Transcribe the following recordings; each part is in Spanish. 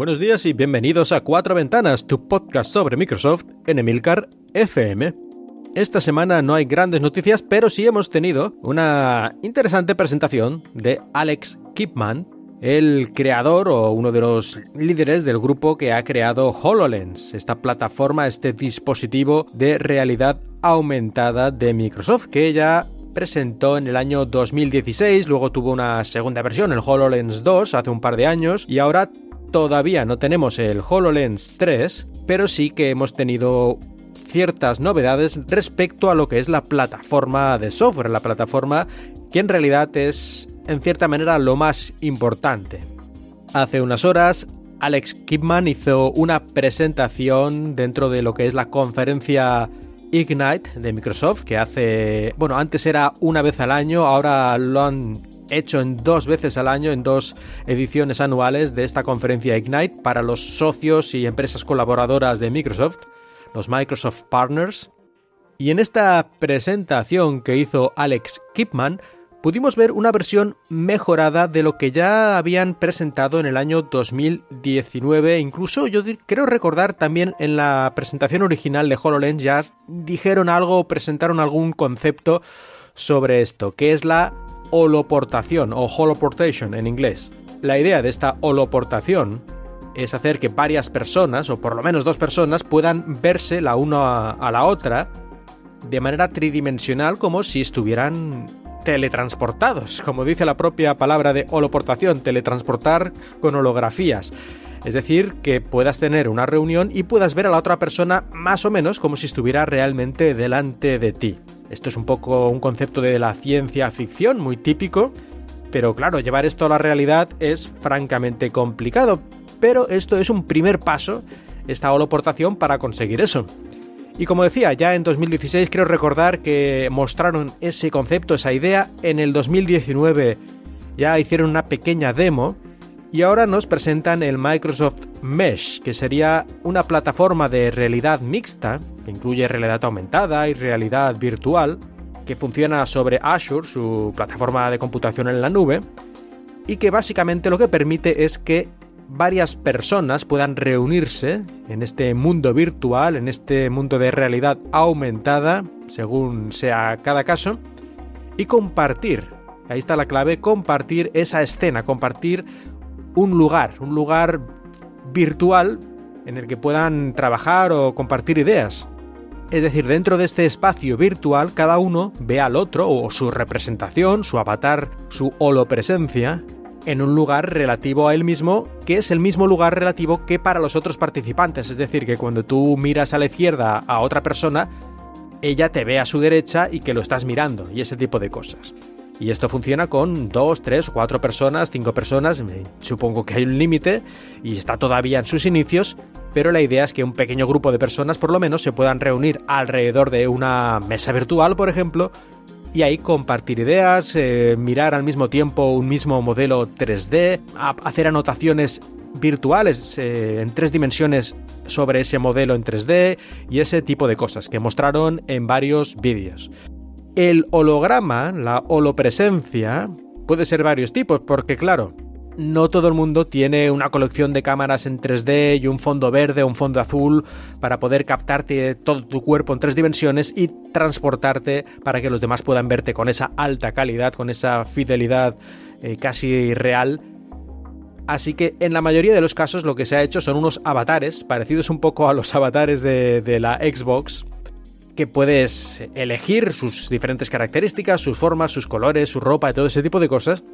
Buenos días y bienvenidos a Cuatro Ventanas, tu podcast sobre Microsoft en Emilcar FM. Esta semana no hay grandes noticias, pero sí hemos tenido una interesante presentación de Alex Kipman, el creador o uno de los líderes del grupo que ha creado HoloLens, esta plataforma, este dispositivo de realidad aumentada de Microsoft, que ya presentó en el año 2016, luego tuvo una segunda versión, el HoloLens 2, hace un par de años, y ahora todavía no tenemos el HoloLens 3, pero sí que hemos tenido ciertas novedades respecto a lo que es la plataforma de software, la plataforma que en realidad es en cierta manera lo más importante. Hace unas horas Alex Kipman hizo una presentación dentro de lo que es la conferencia Ignite de Microsoft, que hace, bueno, antes era una vez al año, ahora lo han hecho en dos veces al año, en dos ediciones anuales de esta conferencia Ignite para los socios y empresas colaboradoras de Microsoft, los Microsoft Partners. Y en esta presentación que hizo Alex Kipman, pudimos ver una versión mejorada de lo que ya habían presentado en el año 2019. Incluso yo creo recordar también en la presentación original de HoloLens ya dijeron algo, presentaron algún concepto sobre esto, que es la holoportación o holoportation en inglés. La idea de esta holoportación es hacer que varias personas, o por lo menos dos personas, puedan verse la una a la otra de manera tridimensional como si estuvieran teletransportados, como dice la propia palabra de holoportación, teletransportar con holografías. Es decir, que puedas tener una reunión y puedas ver a la otra persona más o menos como si estuviera realmente delante de ti. Esto es un poco un concepto de la ciencia ficción muy típico, pero claro, llevar esto a la realidad es francamente complicado. Pero esto es un primer paso, esta holoportación, para conseguir eso. Y como decía, ya en 2016 creo recordar que mostraron ese concepto, esa idea. En el 2019 ya hicieron una pequeña demo. Y ahora nos presentan el Microsoft Mesh, que sería una plataforma de realidad mixta, incluye realidad aumentada y realidad virtual, que funciona sobre Azure, su plataforma de computación en la nube, y que básicamente lo que permite es que varias personas puedan reunirse en este mundo virtual, en este mundo de realidad aumentada, según sea cada caso, y compartir, ahí está la clave, compartir esa escena, compartir un lugar, un lugar virtual en el que puedan trabajar o compartir ideas. Es decir, dentro de este espacio virtual cada uno ve al otro o su representación, su avatar, su holopresencia, en un lugar relativo a él mismo, que es el mismo lugar relativo que para los otros participantes. Es decir, que cuando tú miras a la izquierda a otra persona, ella te ve a su derecha y que lo estás mirando, y ese tipo de cosas. Y esto funciona con dos, tres, cuatro personas, cinco personas, supongo que hay un límite y está todavía en sus inicios, pero la idea es que un pequeño grupo de personas por lo menos se puedan reunir alrededor de una mesa virtual, por ejemplo, y ahí compartir ideas, eh, mirar al mismo tiempo un mismo modelo 3D, hacer anotaciones virtuales eh, en tres dimensiones sobre ese modelo en 3D y ese tipo de cosas que mostraron en varios vídeos. El holograma, la holopresencia, puede ser varios tipos, porque claro, no todo el mundo tiene una colección de cámaras en 3D y un fondo verde o un fondo azul para poder captarte todo tu cuerpo en tres dimensiones y transportarte para que los demás puedan verte con esa alta calidad, con esa fidelidad eh, casi real. Así que en la mayoría de los casos lo que se ha hecho son unos avatares, parecidos un poco a los avatares de, de la Xbox, que puedes elegir sus diferentes características, sus formas, sus colores, su ropa y todo ese tipo de cosas,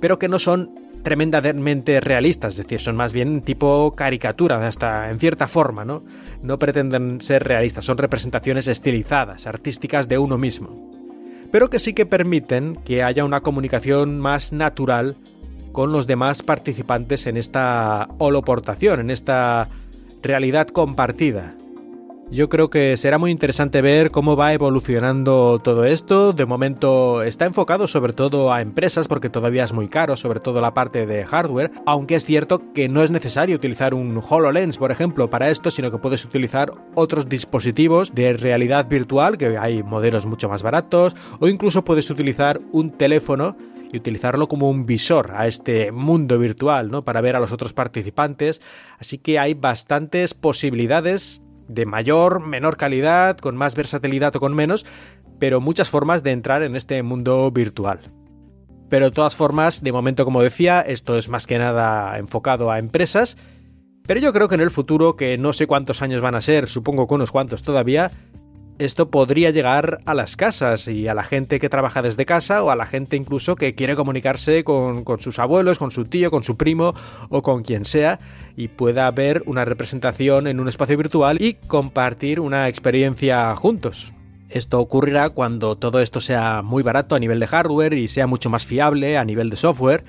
pero que no son tremendamente realistas, es decir, son más bien tipo caricatura, hasta en cierta forma, ¿no? No pretenden ser realistas, son representaciones estilizadas, artísticas de uno mismo. Pero que sí que permiten que haya una comunicación más natural con los demás participantes en esta holoportación, en esta realidad compartida. Yo creo que será muy interesante ver cómo va evolucionando todo esto. De momento está enfocado sobre todo a empresas porque todavía es muy caro, sobre todo la parte de hardware, aunque es cierto que no es necesario utilizar un HoloLens, por ejemplo, para esto, sino que puedes utilizar otros dispositivos de realidad virtual, que hay modelos mucho más baratos, o incluso puedes utilizar un teléfono y utilizarlo como un visor a este mundo virtual, ¿no? Para ver a los otros participantes. Así que hay bastantes posibilidades de mayor, menor calidad, con más versatilidad o con menos, pero muchas formas de entrar en este mundo virtual. Pero de todas formas, de momento, como decía, esto es más que nada enfocado a empresas. Pero yo creo que en el futuro, que no sé cuántos años van a ser, supongo que unos cuantos todavía, esto podría llegar a las casas y a la gente que trabaja desde casa o a la gente incluso que quiere comunicarse con, sus abuelos, con su tío, con su primo o con quien sea y pueda ver una representación en un espacio virtual y compartir una experiencia juntos. Esto ocurrirá cuando todo esto sea muy barato a nivel de hardware y sea mucho más fiable a nivel de software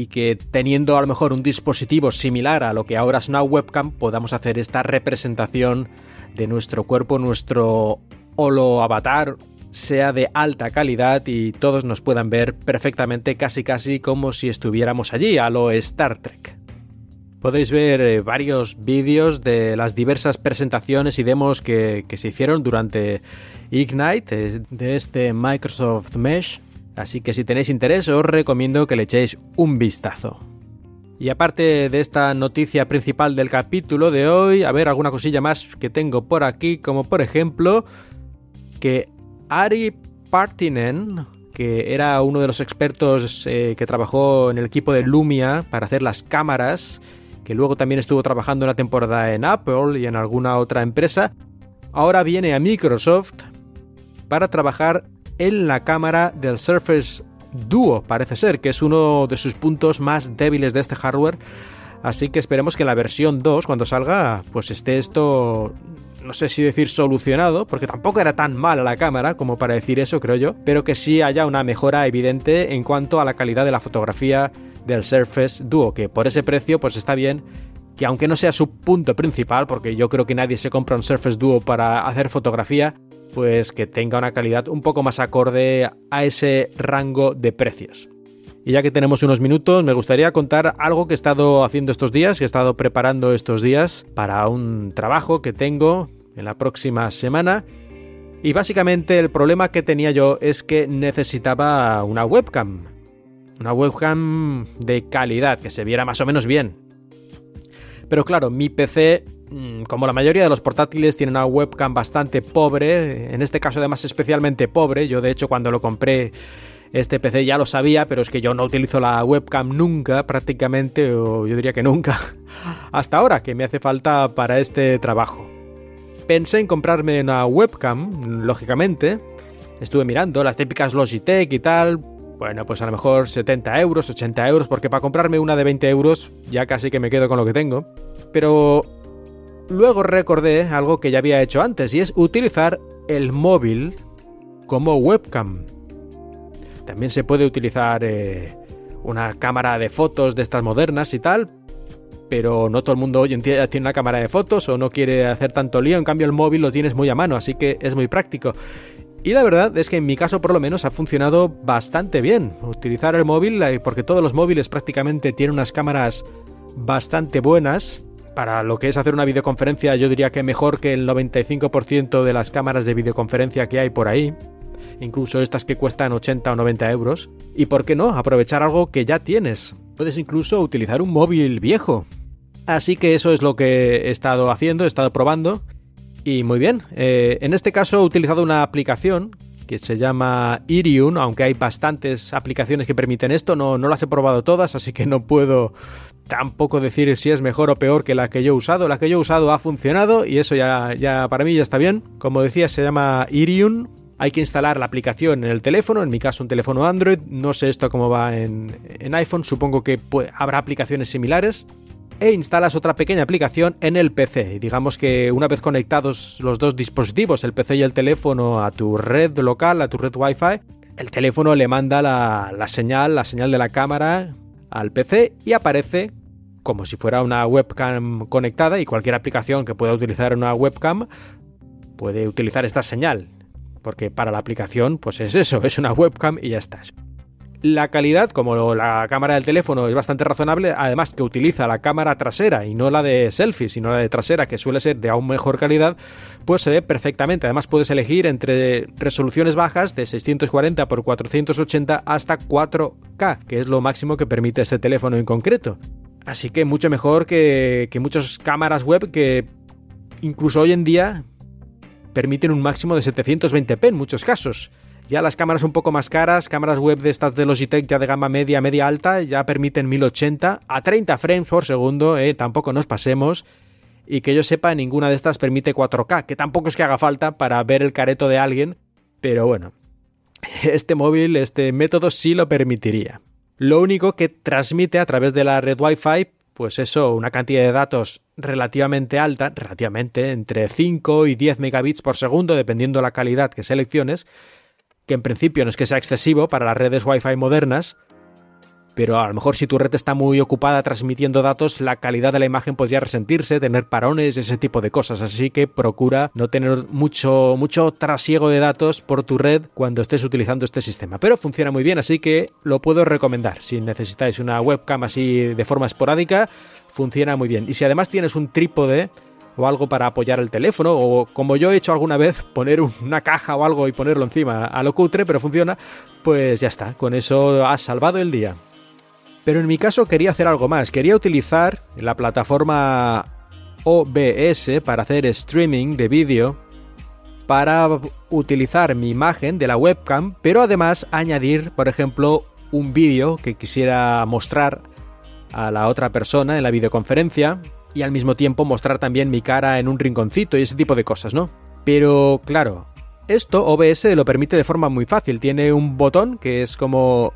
y que teniendo a lo mejor un dispositivo similar a lo que ahora es una webcam podamos hacer esta representación de nuestro cuerpo, nuestro holo avatar sea de alta calidad y todos nos puedan ver perfectamente casi casi como si estuviéramos allí a lo Star Trek. Podéis ver eh, varios vídeos de las diversas presentaciones y demos que, que se hicieron durante Ignite eh, de este Microsoft Mesh, así que si tenéis interés os recomiendo que le echéis un vistazo. Y aparte de esta noticia principal del capítulo de hoy, a ver alguna cosilla más que tengo por aquí, como por ejemplo que Ari Partinen, que era uno de los expertos eh, que trabajó en el equipo de Lumia para hacer las cámaras, que luego también estuvo trabajando una temporada en Apple y en alguna otra empresa, ahora viene a Microsoft para trabajar en la cámara del Surface Duo, parece ser, que es uno de sus puntos más débiles de este hardware. Así que esperemos que en la versión 2, cuando salga, pues esté esto, no sé si decir solucionado, porque tampoco era tan mala la cámara como para decir eso, creo yo, pero que sí haya una mejora evidente en cuanto a la calidad de la fotografía del Surface Duo, que por ese precio pues está bien que aunque no sea su punto principal, porque yo creo que nadie se compra un Surface Duo para hacer fotografía, pues que tenga una calidad un poco más acorde a ese rango de precios. Y ya que tenemos unos minutos, me gustaría contar algo que he estado haciendo estos días, que he estado preparando estos días para un trabajo que tengo en la próxima semana. Y básicamente el problema que tenía yo es que necesitaba una webcam. Una webcam de calidad, que se viera más o menos bien. Pero claro, mi PC, como la mayoría de los portátiles, tiene una webcam bastante pobre, en este caso además especialmente pobre. Yo de hecho cuando lo compré este PC ya lo sabía, pero es que yo no utilizo la webcam nunca, prácticamente, o yo diría que nunca, hasta ahora, que me hace falta para este trabajo. Pensé en comprarme una webcam, lógicamente. Estuve mirando las típicas Logitech y tal, bueno, pues a lo mejor 70 euros, 80 euros, porque para comprarme una de 20 euros ya casi que me quedo con lo que tengo. Pero luego recordé algo que ya había hecho antes y es utilizar el móvil como webcam. También se puede utilizar eh, una cámara de fotos de estas modernas y tal, pero no todo el mundo hoy en día tiene una cámara de fotos o no quiere hacer tanto lío, en cambio el móvil lo tienes muy a mano, así que es muy práctico. Y la verdad es que en mi caso por lo menos ha funcionado bastante bien. Utilizar el móvil, eh, porque todos los móviles prácticamente tienen unas cámaras bastante buenas. Para lo que es hacer una videoconferencia yo diría que mejor que el 95% de las cámaras de videoconferencia que hay por ahí. Incluso estas que cuestan 80 o 90 euros. Y por qué no, aprovechar algo que ya tienes. Puedes incluso utilizar un móvil viejo. Así que eso es lo que he estado haciendo, he estado probando y muy bien, eh, en este caso he utilizado una aplicación que se llama Irium, aunque hay bastantes aplicaciones que permiten esto, no, no las he probado todas, así que no puedo tampoco decir si es mejor o peor que la que yo he usado. La que yo he usado ha funcionado y eso ya, ya para mí ya está bien. Como decía, se llama Irium. Hay que instalar la aplicación en el teléfono, en mi caso un teléfono Android. No sé esto cómo va en, en iPhone, supongo que habrá aplicaciones similares e instalas otra pequeña aplicación en el PC. Digamos que una vez conectados los dos dispositivos, el PC y el teléfono, a tu red local, a tu red Wi-Fi, el teléfono le manda la, señal, la señal de la cámara al PC y aparece como si fuera una webcam conectada y cualquier aplicación que pueda utilizar una webcam puede utilizar esta señal. Porque para la aplicación, pues es eso, es una webcam y ya está. La calidad, como la cámara del teléfono es bastante razonable, además que utiliza la cámara trasera y no la de selfie, sino la de trasera, que suele ser de aún mejor calidad, pues se ve perfectamente. Además puedes elegir entre resoluciones bajas de 640 x 480 hasta 4K, que es lo máximo que permite este teléfono en concreto. Así que mucho mejor que, muchas cámaras web que incluso hoy en día permiten un máximo de 720p en muchos casos. Ya las cámaras un poco más caras, cámaras web de estas de Logitech ya de gama media, media alta, ya permiten 1080 a 30 frames por segundo, eh, tampoco nos pasemos. Y que yo sepa, ninguna de estas permite 4K, que tampoco es que haga falta para ver el careto de alguien, pero bueno, este móvil, este método sí lo permitiría. Lo único que transmite a través de la red Wi-Fi, pues eso, una cantidad de datos relativamente alta, relativamente entre 5 y 10 megabits por segundo, dependiendo la calidad que selecciones, que en principio no es que sea excesivo para las redes Wi-Fi modernas, pero a lo mejor si tu red está muy ocupada transmitiendo datos, la calidad de la imagen podría resentirse, tener parones, ese tipo de cosas. Así que procura no tener mucho, mucho trasiego de datos por tu red cuando estés utilizando este sistema. Pero funciona muy bien, así que lo puedo recomendar. Si necesitáis una webcam así de forma esporádica, funciona muy bien. Y si además tienes un trípode, o algo para apoyar el teléfono, o como yo he hecho alguna vez, poner una caja o algo y ponerlo encima a lo cutre, pero funciona, pues ya está, con eso has salvado el día. Pero en mi caso quería hacer algo más, quería utilizar la plataforma OBS para hacer streaming de vídeo, para utilizar mi imagen de la webcam, pero además añadir, por ejemplo, un vídeo que quisiera mostrar a la otra persona en la videoconferencia, y al mismo tiempo mostrar también mi cara en un rinconcito y ese tipo de cosas, ¿no? Pero claro, esto OBS lo permite de forma muy fácil. Tiene un botón que es como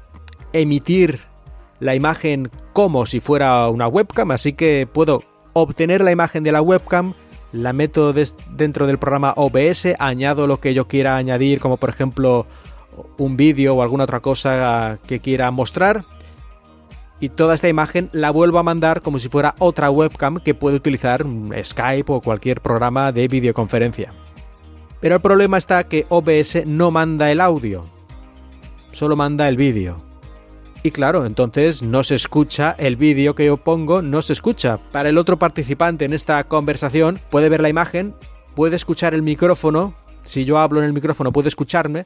emitir la imagen como si fuera una webcam, así que puedo obtener la imagen de la webcam, la meto dentro del programa OBS, añado lo que yo quiera añadir, como por ejemplo un vídeo o alguna otra cosa que quiera mostrar, y toda esta imagen la vuelvo a mandar como si fuera otra webcam que puede utilizar Skype o cualquier programa de videoconferencia. Pero el problema está que OBS no manda el audio, solo manda el vídeo. Y claro, entonces no se escucha el vídeo que yo pongo, no se escucha. Para el otro participante en esta conversación puede ver la imagen, puede escuchar el micrófono, si yo hablo en el micrófono puede escucharme,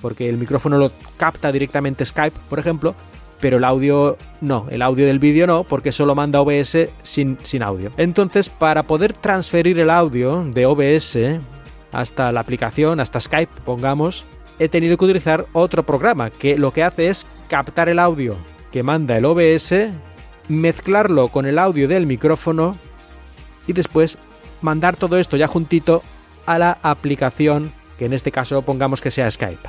porque el micrófono lo capta directamente Skype, por ejemplo, pero el audio no, el audio del vídeo no, porque solo manda OBS sin, sin audio. Entonces, para poder transferir el audio de OBS hasta la aplicación, hasta Skype, pongamos, he tenido que utilizar otro programa que lo que hace es captar el audio que manda el OBS, mezclarlo con el audio del micrófono y después mandar todo esto ya juntito a la aplicación que en este caso pongamos que sea Skype.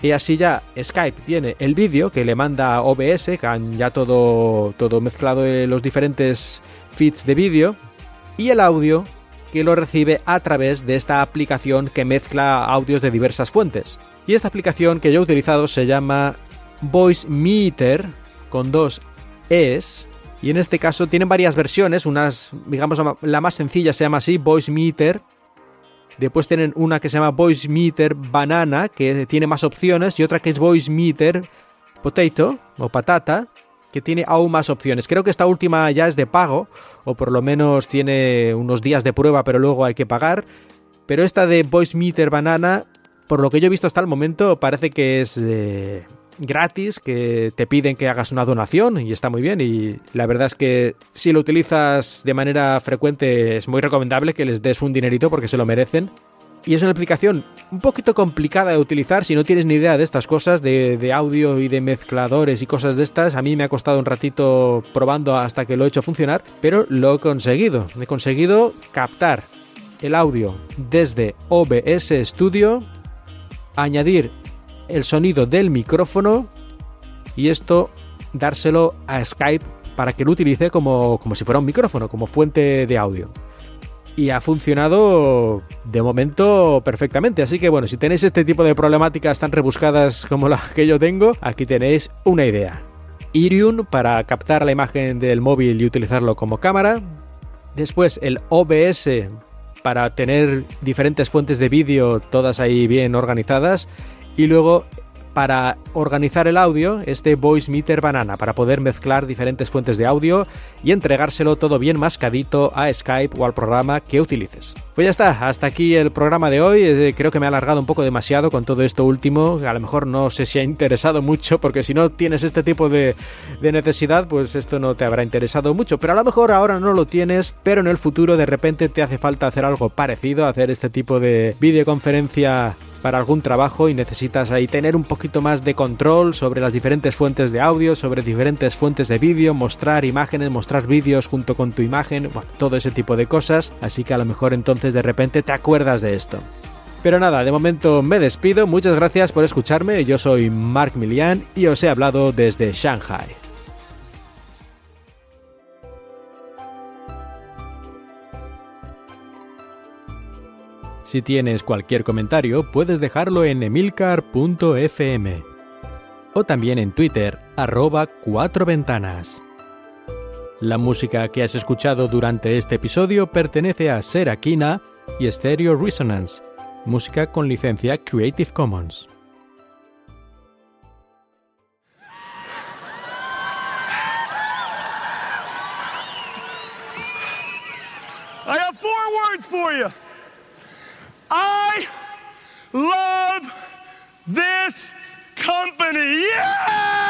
Y así ya Skype tiene el vídeo que le manda OBS, que han ya todo, todo mezclado en los diferentes feeds de vídeo, y el audio que lo recibe a través de esta aplicación que mezcla audios de diversas fuentes. Y esta aplicación que yo he utilizado se llama Voice Meter con dos es y en este caso tienen varias versiones, unas digamos la más sencilla se llama así Voice Meter Después tienen una que se llama Voice Meter Banana, que tiene más opciones, y otra que es Voice Meter Potato o Patata, que tiene aún más opciones. Creo que esta última ya es de pago, o por lo menos tiene unos días de prueba, pero luego hay que pagar. Pero esta de Voice Meter Banana, por lo que yo he visto hasta el momento, parece que es gratis, que te piden que hagas una donación y está muy bien. Y la verdad es que si lo utilizas de manera frecuente es muy recomendable que les des un dinerito porque se lo merecen. Y es una aplicación un poquito complicada de utilizar si no tienes ni idea de estas cosas, de, de, audio y de mezcladores y cosas de estas. A mí me ha costado un ratito probando hasta que lo he hecho funcionar, pero lo he conseguido. He conseguido captar el audio desde OBS Studio, añadir el sonido del micrófono y esto dárselo a Skype para que lo utilice como, como si fuera un micrófono, como fuente de audio. Y ha funcionado de momento perfectamente. Así que bueno, si tenéis este tipo de problemáticas tan rebuscadas como la que yo tengo, aquí tenéis una idea. Irium para captar la imagen del móvil y utilizarlo como cámara. Después el OBS para tener diferentes fuentes de vídeo todas ahí bien organizadas y luego para organizar el audio este Voice Meter Banana, para poder mezclar diferentes fuentes de audio y entregárselo todo bien mascadito a Skype o al programa que utilices. Pues ya está, hasta aquí el programa de hoy. Eh, creo que me ha alargado un poco demasiado con todo esto último. A lo mejor no sé si ha interesado mucho, porque si no tienes este tipo de, de necesidad, pues esto no te habrá interesado mucho. Pero a lo mejor ahora no lo tienes, pero en el futuro de repente te hace falta hacer algo parecido, hacer este tipo de videoconferencia para algún trabajo y necesitas ahí tener un poquito más de control sobre las diferentes fuentes de audio, sobre diferentes fuentes de vídeo, mostrar imágenes, mostrar vídeos junto con tu imagen, todo ese tipo de cosas, así que a lo mejor entonces de repente te acuerdas de esto. Pero nada, de momento me despido, muchas gracias por escucharme, yo soy Mark Milian y os he hablado desde Shanghai. Si tienes cualquier comentario, puedes dejarlo en emilcar.fm o también en Twitter, arroba cuatro ventanas. La música que has escuchado durante este episodio pertenece a Serakina y Stereo Resonance, música con licencia Creative Commons. I love this company. Yeah!